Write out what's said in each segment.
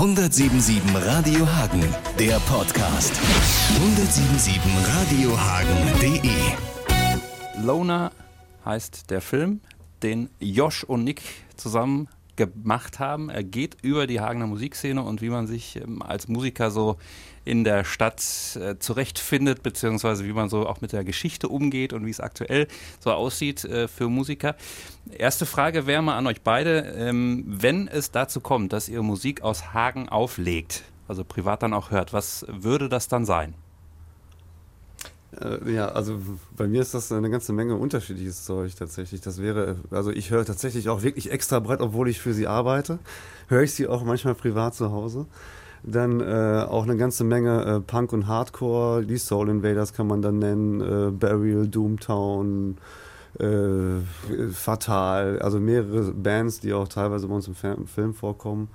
1077 Radio Hagen, der Podcast. 1077radiohagen.de Loner heißt der Film, den Josh und Nick zusammen gemacht haben. Er geht über die Hagener Musikszene und wie man sich ähm, als Musiker so in der Stadt äh, zurechtfindet, beziehungsweise wie man so auch mit der Geschichte umgeht und wie es aktuell so aussieht äh, für Musiker. Erste Frage wäre mal an euch beide, ähm, wenn es dazu kommt, dass ihr Musik aus Hagen auflegt, also privat dann auch hört, was würde das dann sein? Äh, ja, also bei mir ist das eine ganze Menge unterschiedliches Zeug tatsächlich. Das wäre, also ich höre tatsächlich auch wirklich extra breit, obwohl ich für sie arbeite. Höre ich sie auch manchmal privat zu Hause. Dann äh, auch eine ganze Menge äh, Punk und Hardcore, die Soul Invaders kann man dann nennen, äh, Burial, Doomtown, äh, Fatal, also mehrere Bands, die auch teilweise bei uns im Film vorkommen.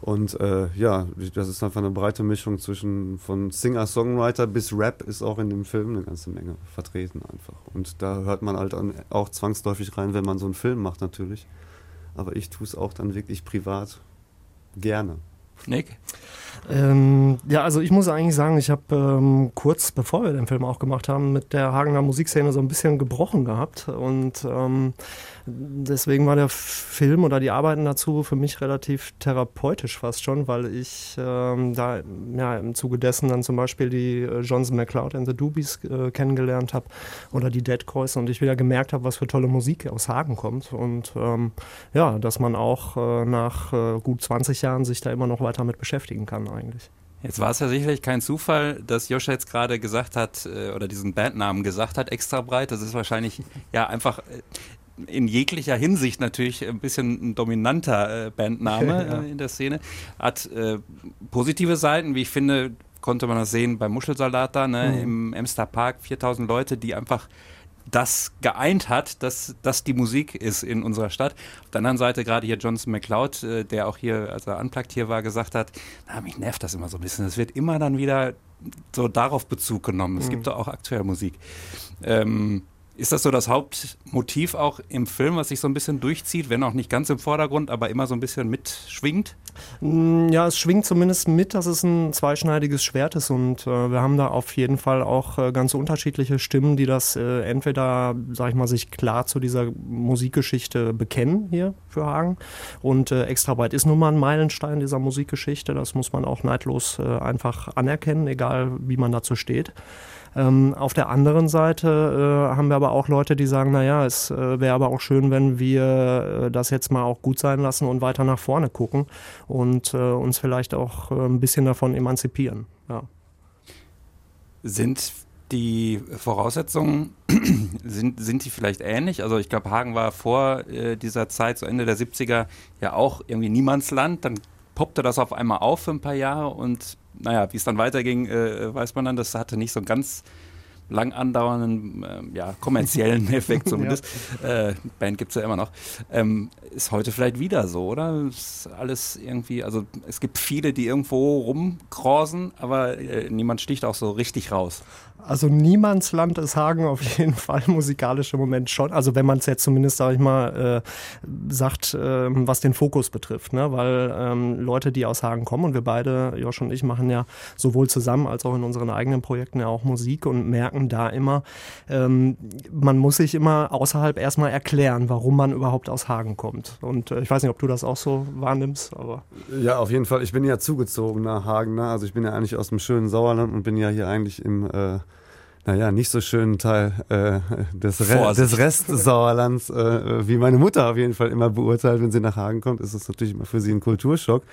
Und äh, ja, das ist einfach eine breite Mischung zwischen von Singer-Songwriter bis Rap ist auch in dem Film eine ganze Menge vertreten einfach. Und da hört man halt auch zwangsläufig rein, wenn man so einen Film macht natürlich. Aber ich tue es auch dann wirklich privat gerne. Nick? Ähm, ja, also ich muss eigentlich sagen, ich habe ähm, kurz bevor wir den Film auch gemacht haben, mit der Hagener Musikszene so ein bisschen gebrochen gehabt. Und ähm, deswegen war der Film oder die Arbeiten dazu für mich relativ therapeutisch fast schon, weil ich ähm, da ja, im Zuge dessen dann zum Beispiel die äh, Johnson McCloud and the Doobies äh, kennengelernt habe oder die Dead Coys und ich wieder gemerkt habe, was für tolle Musik aus Hagen kommt. Und ähm, ja, dass man auch äh, nach äh, gut 20 Jahren sich da immer noch weiter mit beschäftigen kann eigentlich. Jetzt war es ja sicherlich kein Zufall, dass Joscha jetzt gerade gesagt hat, äh, oder diesen Bandnamen gesagt hat, extra breit. Das ist wahrscheinlich ja einfach in jeglicher Hinsicht natürlich ein bisschen ein dominanter äh, Bandname ja. in der Szene. Hat äh, positive Seiten, wie ich finde, konnte man das sehen beim Muschelsalat da, ne, mhm. im Emster Park, 4000 Leute, die einfach das geeint hat, dass das die Musik ist in unserer Stadt. Auf der anderen Seite gerade hier Jonathan McLeod, äh, der auch hier, als er unplugged hier war, gesagt hat, na, mich nervt das immer so ein bisschen. Es wird immer dann wieder so darauf Bezug genommen. Mhm. Es gibt da auch aktuell Musik. Ähm, ist das so das Hauptmotiv auch im Film, was sich so ein bisschen durchzieht, wenn auch nicht ganz im Vordergrund, aber immer so ein bisschen mitschwingt? Mm, ja, es schwingt zumindest mit, dass es ein zweischneidiges Schwert ist und äh, wir haben da auf jeden Fall auch äh, ganz unterschiedliche Stimmen, die das äh, entweder, sag ich mal, sich klar zu dieser Musikgeschichte bekennen hier für Hagen und äh, Extrabyte ist nun mal ein Meilenstein dieser Musikgeschichte, das muss man auch neidlos äh, einfach anerkennen, egal wie man dazu steht. Ähm, auf der anderen Seite äh, haben wir aber auch Leute, die sagen, naja, es äh, wäre aber auch schön, wenn wir äh, das jetzt mal auch gut sein lassen und weiter nach vorne gucken und äh, uns vielleicht auch ein bisschen davon emanzipieren. Ja. Sind die Voraussetzungen, sind, sind die vielleicht ähnlich? Also ich glaube, Hagen war vor äh, dieser Zeit, so Ende der 70er, ja auch irgendwie Niemandsland. Dann poppte das auf einmal auf für ein paar Jahre und naja, wie es dann weiterging, äh, weiß man dann, das hatte nicht so einen ganz lang andauernden, äh, ja, kommerziellen Effekt zumindest. ja. äh, Band gibt es ja immer noch. Ähm, ist heute vielleicht wieder so, oder? Ist alles irgendwie, also es gibt viele, die irgendwo rumkrausen, aber äh, niemand sticht auch so richtig raus. Also Niemandsland ist Hagen auf jeden Fall musikalisch im Moment schon. Also wenn man es jetzt zumindest, sage ich mal, äh, sagt, äh, was den Fokus betrifft. Ne? Weil ähm, Leute, die aus Hagen kommen und wir beide, Josh und ich, machen ja sowohl zusammen als auch in unseren eigenen Projekten ja auch Musik und merken da immer, ähm, man muss sich immer außerhalb erstmal erklären, warum man überhaupt aus Hagen kommt. Und äh, ich weiß nicht, ob du das auch so wahrnimmst, aber... Ja, auf jeden Fall. Ich bin ja zugezogen nach Hagen. Ne? Also ich bin ja eigentlich aus dem schönen Sauerland und bin ja hier eigentlich im... Äh naja, nicht so schönen Teil äh, des, Re des Restsauerlands, äh, wie meine Mutter auf jeden Fall immer beurteilt, wenn sie nach Hagen kommt, ist es natürlich immer für sie ein Kulturschock.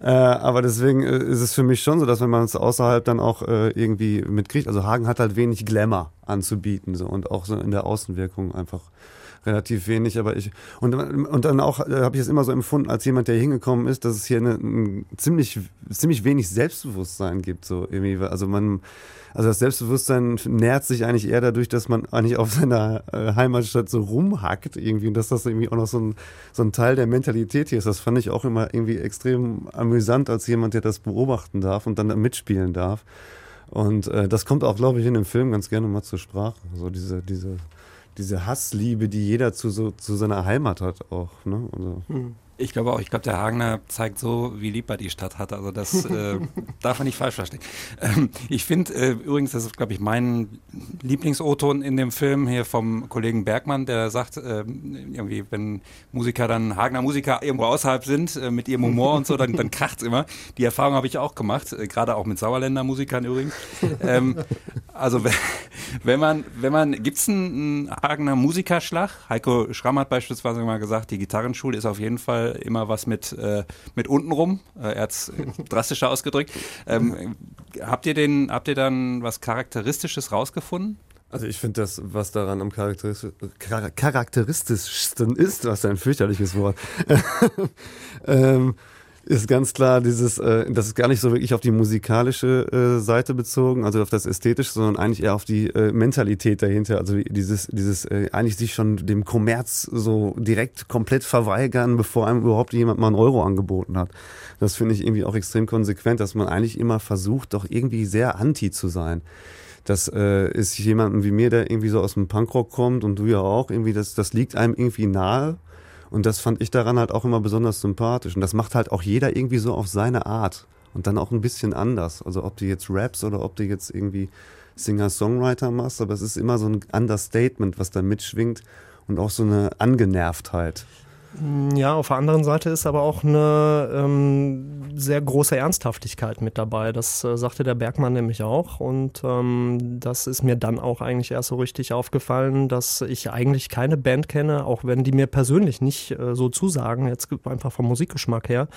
Äh, aber deswegen äh, ist es für mich schon so, dass wenn man es außerhalb dann auch äh, irgendwie mitkriegt, also Hagen hat halt wenig Glamour anzubieten so und auch so in der Außenwirkung einfach relativ wenig, aber ich und, und dann auch äh, habe ich es immer so empfunden als jemand, der hingekommen ist, dass es hier eine, ein ziemlich ziemlich wenig Selbstbewusstsein gibt so irgendwie, also man also das Selbstbewusstsein nährt sich eigentlich eher dadurch, dass man eigentlich auf seiner äh, Heimatstadt so rumhackt irgendwie und dass das irgendwie auch noch so ein, so ein Teil der Mentalität hier ist. Das fand ich auch immer irgendwie extrem amüsant als jemand, der das beobachten darf und dann mitspielen darf. Und äh, das kommt auch, glaube ich, in dem Film ganz gerne mal zur Sprache. So diese, diese, diese Hassliebe, die jeder zu, so, zu seiner Heimat hat auch. Ne? Also. Hm. Ich glaube auch, ich glaube, der Hagener zeigt so, wie lieb er die Stadt hat. Also das äh, darf man nicht falsch verstehen. Ähm, ich finde äh, übrigens, das ist, glaube ich, mein Lieblings-O-Ton in dem Film hier vom Kollegen Bergmann, der sagt, äh, irgendwie, wenn Musiker dann, Hagener Musiker irgendwo außerhalb sind, äh, mit ihrem Humor und so, dann, dann kracht's immer. Die Erfahrung habe ich auch gemacht, äh, gerade auch mit Sauerländer Musikern übrigens. Ähm, also wenn man, wenn man, gibt's einen, Hagener Musikerschlag? Heiko Schramm hat beispielsweise mal gesagt, die Gitarrenschule ist auf jeden Fall immer was mit, äh, mit untenrum. Äh, er hat's drastischer ausgedrückt. Ähm, habt ihr den, habt ihr dann was Charakteristisches rausgefunden? Also ich finde das, was daran am charakteristisch, charakteristischsten ist, was ein fürchterliches Wort, ähm, ist ganz klar dieses, äh, das ist gar nicht so wirklich auf die musikalische äh, Seite bezogen, also auf das Ästhetische, sondern eigentlich eher auf die äh, Mentalität dahinter. Also dieses, dieses äh, eigentlich sich schon dem Kommerz so direkt komplett verweigern, bevor einem überhaupt jemand mal einen Euro angeboten hat. Das finde ich irgendwie auch extrem konsequent, dass man eigentlich immer versucht, doch irgendwie sehr anti zu sein. Das äh, ist jemandem wie mir, der irgendwie so aus dem Punkrock kommt und du ja auch, irgendwie, das, das liegt einem irgendwie nahe und das fand ich daran halt auch immer besonders sympathisch. Und das macht halt auch jeder irgendwie so auf seine Art. Und dann auch ein bisschen anders. Also ob du jetzt raps oder ob du jetzt irgendwie Singer-Songwriter machst, aber es ist immer so ein Understatement, was da mitschwingt und auch so eine Angenervtheit. Ja, auf der anderen Seite ist aber auch eine ähm, sehr große Ernsthaftigkeit mit dabei. Das äh, sagte der Bergmann nämlich auch. Und ähm, das ist mir dann auch eigentlich erst so richtig aufgefallen, dass ich eigentlich keine Band kenne, auch wenn die mir persönlich nicht äh, so zusagen, jetzt einfach vom Musikgeschmack her,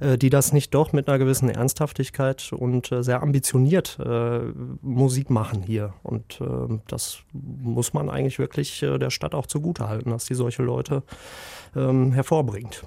äh, die das nicht doch mit einer gewissen Ernsthaftigkeit und äh, sehr ambitioniert äh, Musik machen hier. Und äh, das muss man eigentlich wirklich der Stadt auch zugutehalten, dass die solche Leute ähm, hervorbringt.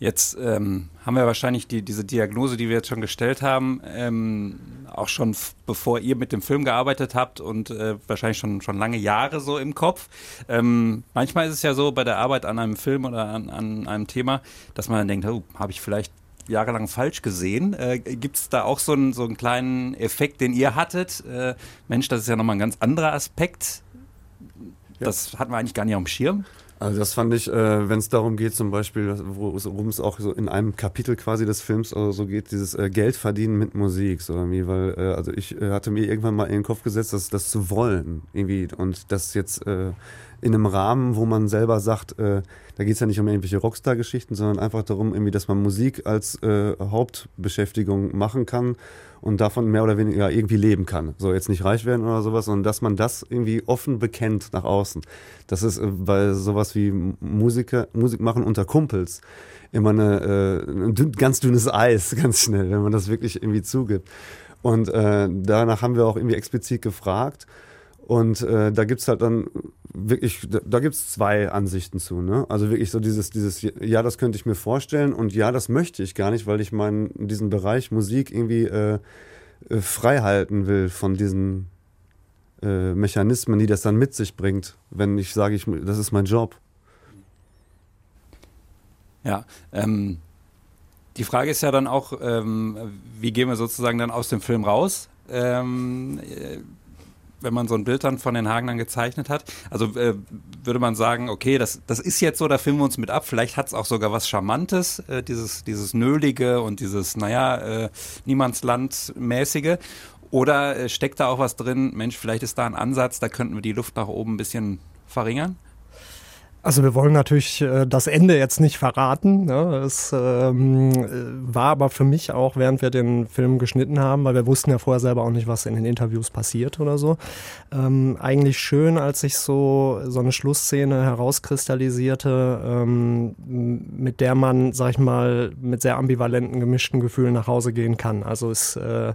Jetzt ähm, haben wir wahrscheinlich die, diese Diagnose, die wir jetzt schon gestellt haben, ähm, auch schon bevor ihr mit dem Film gearbeitet habt und äh, wahrscheinlich schon, schon lange Jahre so im Kopf. Ähm, manchmal ist es ja so bei der Arbeit an einem Film oder an, an einem Thema, dass man dann denkt, oh, habe ich vielleicht jahrelang falsch gesehen. Äh, Gibt es da auch so einen, so einen kleinen Effekt, den ihr hattet? Äh, Mensch, das ist ja nochmal ein ganz anderer Aspekt. Das hatten wir eigentlich gar nicht auf dem Schirm. Also das fand ich, äh, wenn es darum geht, zum Beispiel, worum es auch so in einem Kapitel quasi des Films also so geht, dieses äh, Geld verdienen mit Musik, so irgendwie, weil äh, also ich äh, hatte mir irgendwann mal in den Kopf gesetzt, dass das zu wollen irgendwie und das jetzt äh, in einem Rahmen, wo man selber sagt, äh, da geht es ja nicht um irgendwelche Rockstar-Geschichten, sondern einfach darum, irgendwie, dass man Musik als äh, Hauptbeschäftigung machen kann und davon mehr oder weniger irgendwie leben kann. So jetzt nicht reich werden oder sowas, sondern dass man das irgendwie offen bekennt nach außen. Das ist äh, bei sowas wie Musiker, Musik machen unter Kumpels immer eine, äh, ein dünn, ganz dünnes Eis, ganz schnell, wenn man das wirklich irgendwie zugibt. Und äh, danach haben wir auch irgendwie explizit gefragt. Und äh, da gibt's halt dann wirklich, da, da gibt's zwei Ansichten zu. Ne? Also wirklich so dieses, dieses, ja, das könnte ich mir vorstellen und ja, das möchte ich gar nicht, weil ich meinen diesen Bereich Musik irgendwie äh, äh, frei halten will von diesen äh, Mechanismen, die das dann mit sich bringt, wenn ich sage, ich, das ist mein Job. Ja, ähm, die Frage ist ja dann auch, ähm, wie gehen wir sozusagen dann aus dem Film raus? Ähm, äh, wenn man so ein Bild dann von den Hagenern gezeichnet hat. Also äh, würde man sagen, okay, das, das ist jetzt so, da filmen wir uns mit ab. Vielleicht hat es auch sogar was Charmantes, äh, dieses, dieses Nölige und dieses, naja, äh, Niemandsland-mäßige. Oder äh, steckt da auch was drin, Mensch, vielleicht ist da ein Ansatz, da könnten wir die Luft nach oben ein bisschen verringern? Also wir wollen natürlich äh, das Ende jetzt nicht verraten. Ne? Es ähm, war aber für mich auch, während wir den Film geschnitten haben, weil wir wussten ja vorher selber auch nicht, was in den Interviews passiert oder so, ähm, eigentlich schön, als sich so so eine Schlussszene herauskristallisierte, ähm, mit der man, sag ich mal, mit sehr ambivalenten, gemischten Gefühlen nach Hause gehen kann. Also es äh,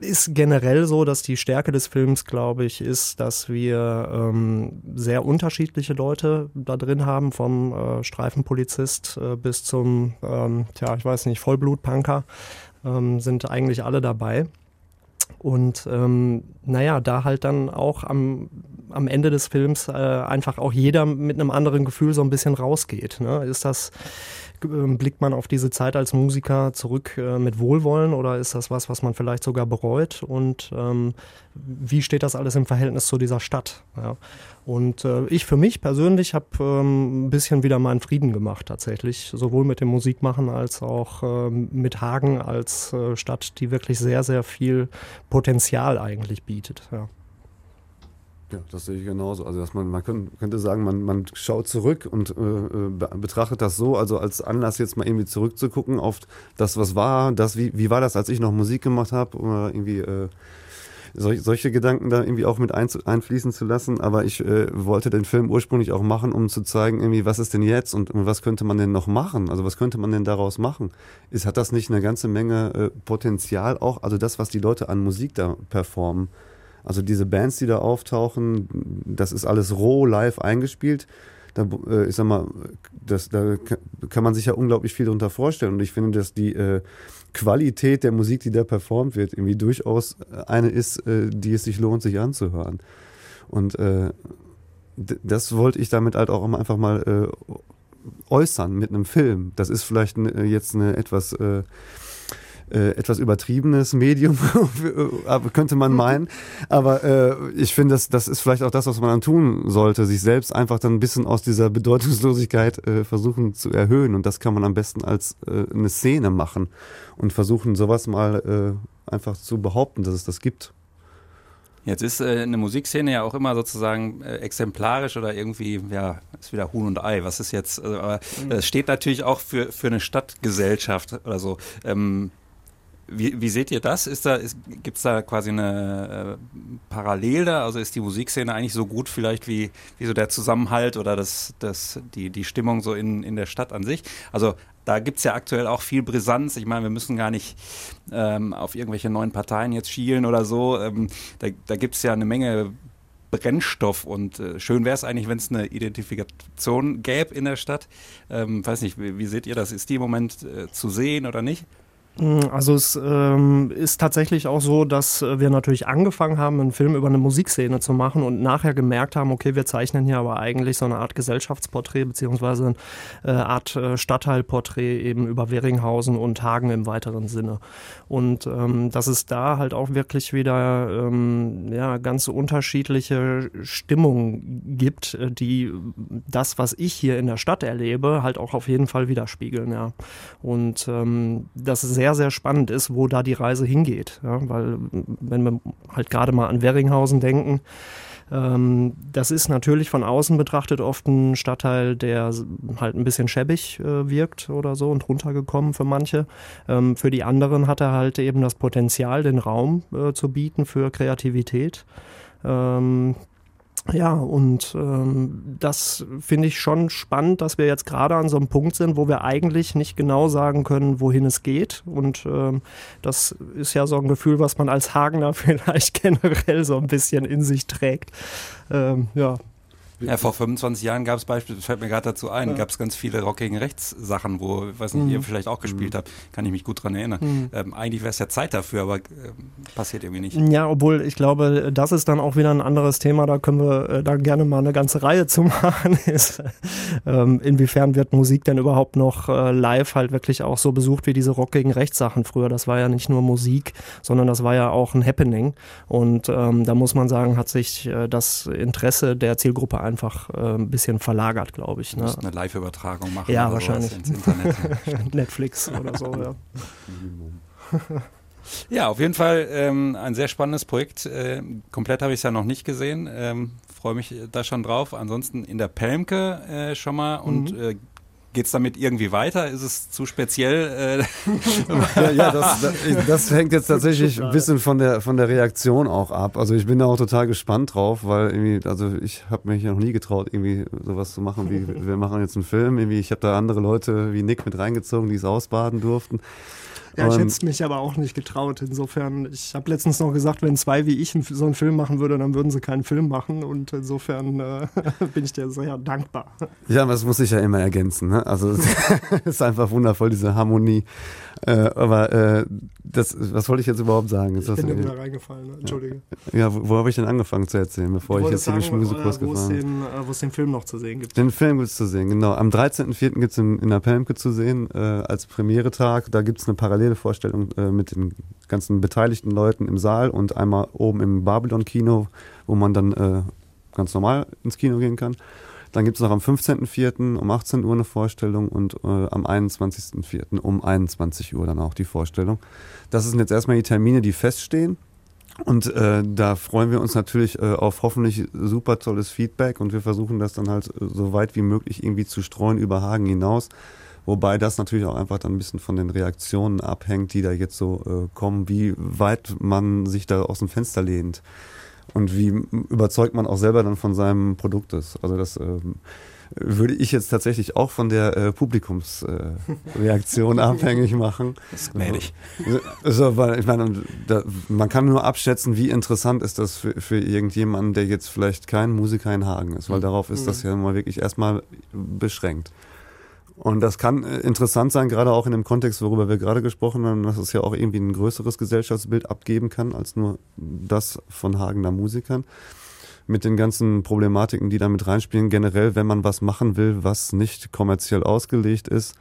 ist generell so, dass die Stärke des Films, glaube ich, ist, dass wir ähm, sehr unterschiedliche Leute da drin haben, vom äh, Streifenpolizist äh, bis zum, ähm, tja, ich weiß nicht, Vollblutpunker, ähm, sind eigentlich alle dabei. Und ähm, naja, da halt dann auch am, am Ende des Films äh, einfach auch jeder mit einem anderen Gefühl so ein bisschen rausgeht. Ne? Ist das blickt man auf diese Zeit als Musiker zurück äh, mit Wohlwollen oder ist das was, was man vielleicht sogar bereut? Und ähm, wie steht das alles im Verhältnis zu dieser Stadt? Ja. Und äh, ich für mich persönlich habe ähm, ein bisschen wieder meinen Frieden gemacht tatsächlich, sowohl mit dem Musikmachen als auch äh, mit Hagen als äh, Stadt, die wirklich sehr, sehr viel Potenzial eigentlich bietet. Ja. Ja, das sehe ich genauso. Also dass man, man könnte sagen, man, man schaut zurück und äh, betrachtet das so, also als Anlass jetzt mal irgendwie zurückzugucken auf das, was war, das, wie, wie war das, als ich noch Musik gemacht habe, oder irgendwie äh, solch, solche Gedanken da irgendwie auch mit ein, einfließen zu lassen. Aber ich äh, wollte den Film ursprünglich auch machen, um zu zeigen, irgendwie, was ist denn jetzt und, und was könnte man denn noch machen? Also was könnte man denn daraus machen? Ist, hat das nicht eine ganze Menge äh, Potenzial auch? Also das, was die Leute an Musik da performen also diese Bands, die da auftauchen, das ist alles roh live eingespielt. Da, äh, ich sag mal, das, da kann man sich ja unglaublich viel darunter vorstellen. Und ich finde, dass die äh, Qualität der Musik, die da performt wird, irgendwie durchaus eine ist, äh, die es sich lohnt, sich anzuhören. Und äh, das wollte ich damit halt auch einfach mal äh, äußern mit einem Film. Das ist vielleicht äh, jetzt eine etwas äh, äh, etwas übertriebenes Medium, könnte man meinen. Aber äh, ich finde, das, das ist vielleicht auch das, was man dann tun sollte, sich selbst einfach dann ein bisschen aus dieser Bedeutungslosigkeit äh, versuchen zu erhöhen. Und das kann man am besten als äh, eine Szene machen und versuchen, sowas mal äh, einfach zu behaupten, dass es das gibt. Jetzt ist äh, eine Musikszene ja auch immer sozusagen äh, exemplarisch oder irgendwie, ja, ist wieder Huhn und Ei. Was ist jetzt, also, aber mhm. es steht natürlich auch für, für eine Stadtgesellschaft oder so. Ähm, wie, wie seht ihr das? Da, gibt es da quasi eine äh, Parallel da? Also ist die Musikszene eigentlich so gut vielleicht wie, wie so der Zusammenhalt oder das, das, die, die Stimmung so in, in der Stadt an sich? Also da gibt es ja aktuell auch viel Brisanz. Ich meine, wir müssen gar nicht ähm, auf irgendwelche neuen Parteien jetzt schielen oder so. Ähm, da da gibt es ja eine Menge Brennstoff und äh, schön wäre es eigentlich, wenn es eine Identifikation gäbe in der Stadt. Ähm, weiß nicht, wie, wie, seht ihr das? Ist die im Moment äh, zu sehen oder nicht? Mm, also es ähm, ist tatsächlich auch so, dass äh, wir natürlich angefangen haben, einen Film über eine Musikszene zu machen und nachher gemerkt haben, okay, wir zeichnen hier aber eigentlich so eine Art Gesellschaftsporträt beziehungsweise eine äh, Art äh, Stadtteilporträt eben über Weringhausen und Hagen im weiteren Sinne. Und ähm, dass es da halt auch wirklich wieder ähm, ja, ganz unterschiedliche Stimmungen gibt, die das, was ich hier in der Stadt erlebe, halt auch auf jeden Fall widerspiegeln. Ja. Und ähm, das ist sehr sehr, sehr spannend ist, wo da die Reise hingeht. Ja, weil wenn wir halt gerade mal an Werringhausen denken, ähm, das ist natürlich von außen betrachtet oft ein Stadtteil, der halt ein bisschen schäbig äh, wirkt oder so und runtergekommen für manche. Ähm, für die anderen hat er halt eben das Potenzial, den Raum äh, zu bieten für Kreativität. Ähm, ja, und ähm, das finde ich schon spannend, dass wir jetzt gerade an so einem Punkt sind, wo wir eigentlich nicht genau sagen können, wohin es geht. Und ähm, das ist ja so ein Gefühl, was man als Hagener vielleicht generell so ein bisschen in sich trägt. Ähm, ja, ja, vor 25 Jahren gab es beispielsweise, fällt mir gerade dazu ein, ja. gab es ganz viele Rock gegen Rechts-Sachen, wo, weiß nicht, mhm. ihr vielleicht auch gespielt mhm. habt, kann ich mich gut dran erinnern. Mhm. Ähm, eigentlich wäre es ja Zeit dafür, aber äh, passiert irgendwie nicht. Ja, obwohl ich glaube, das ist dann auch wieder ein anderes Thema, da können wir äh, da gerne mal eine ganze Reihe zu machen. ist, ähm, inwiefern wird Musik denn überhaupt noch äh, live halt wirklich auch so besucht wie diese Rock gegen Rechts-Sachen früher? Das war ja nicht nur Musik, sondern das war ja auch ein Happening. Und ähm, da muss man sagen, hat sich äh, das Interesse der Zielgruppe einfach äh, ein bisschen verlagert, glaube ich. Ne? eine Live-Übertragung machen. Ja, wahrscheinlich. Netflix oder so, ja. Ja, auf jeden Fall ähm, ein sehr spannendes Projekt. Äh, komplett habe ich es ja noch nicht gesehen. Ähm, Freue mich da schon drauf. Ansonsten in der Pelmke äh, schon mal und mhm. äh, Geht es damit irgendwie weiter? Ist es zu speziell? Äh? ja, ja das, das, das, hängt jetzt tatsächlich ein bisschen von der, von der Reaktion auch ab. Also ich bin da auch total gespannt drauf, weil irgendwie, also ich habe mich ja noch nie getraut, irgendwie sowas zu machen, wie wir machen jetzt einen Film. Irgendwie, ich habe da andere Leute wie Nick mit reingezogen, die es ausbaden durften. Ja, ich hätte es mich aber auch nicht getraut. Insofern, ich habe letztens noch gesagt, wenn zwei wie ich so einen Film machen würden, dann würden sie keinen Film machen. Und insofern äh, bin ich dir sehr dankbar. Ja, aber das muss ich ja immer ergänzen. Ne? Also es ist einfach wundervoll, diese Harmonie. Äh, aber äh, das, was wollte ich jetzt überhaupt sagen? Ich bin dir wieder reingefallen, ne? entschuldige. Ja, wo, wo habe ich denn angefangen zu erzählen, bevor ich jetzt sagen, den Schmusekurs gefahren bin? Äh, wo es den Film noch zu sehen gibt. Den Film gibt es zu sehen, genau. Am 13.04. gibt es in, in der Pelmke zu sehen, äh, als Premiere-Tag. Da gibt es eine parallele Vorstellung äh, mit den ganzen beteiligten Leuten im Saal und einmal oben im Babylon-Kino, wo man dann äh, ganz normal ins Kino gehen kann. Dann gibt es noch am 15.04. um 18 Uhr eine Vorstellung und äh, am 21.04. um 21 Uhr dann auch die Vorstellung. Das sind jetzt erstmal die Termine, die feststehen. Und äh, da freuen wir uns natürlich äh, auf hoffentlich super tolles Feedback und wir versuchen das dann halt äh, so weit wie möglich irgendwie zu streuen über Hagen hinaus. Wobei das natürlich auch einfach dann ein bisschen von den Reaktionen abhängt, die da jetzt so äh, kommen, wie weit man sich da aus dem Fenster lehnt und wie überzeugt man auch selber dann von seinem Produkt ist. Also das ähm, würde ich jetzt tatsächlich auch von der äh, Publikumsreaktion äh, abhängig machen. Das ist gnädig. Also, weil ich meine, da, man kann nur abschätzen, wie interessant ist das für, für irgendjemanden, der jetzt vielleicht kein Musiker in Hagen ist, weil mhm. darauf ist das mhm. ja mal wirklich erstmal beschränkt. Und das kann äh, interessant sein, gerade auch in dem Kontext, worüber wir gerade gesprochen haben, dass es ja auch irgendwie ein größeres Gesellschaftsbild abgeben kann, als nur das von Hagener Musikern. Mit den ganzen Problematiken, die da mit reinspielen, generell, wenn man was machen will, was nicht kommerziell ausgelegt ist,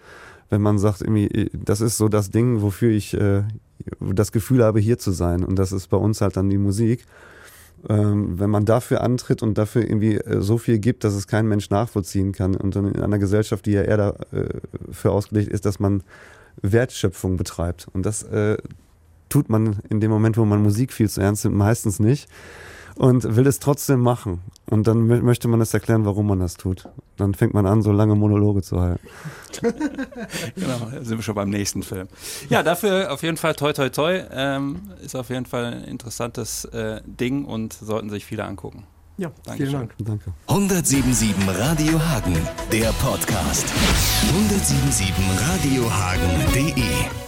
wenn man sagt, irgendwie, das ist so das Ding, wofür ich äh, das Gefühl habe, hier zu sein. Und das ist bei uns halt dann die Musik ähm, wenn man dafür antritt und dafür irgendwie äh, so viel gibt, dass es kein Mensch nachvollziehen kann und dann in einer Gesellschaft, die ja eher dafür äh, ausgelegt ist, dass man Wertschöpfung betreibt. Und das äh, tut man in dem Moment, wo man Musik viel zu ernst nimmt, meistens nicht und will es trotzdem machen. Und dann möchte man das erklären, warum man das tut. Dann fängt man an, so lange Monologe zu halten. genau, da sind wir schon beim nächsten Film. Ja, dafür auf jeden Fall toi toi toi. Ähm, ist auf jeden Fall ein interessantes äh, Ding und sollten sich viele angucken. Ja, Dankeschön. vielen Dank. Danke. 1077 Radio Hagen, der Podcast. 1077radiohagen.de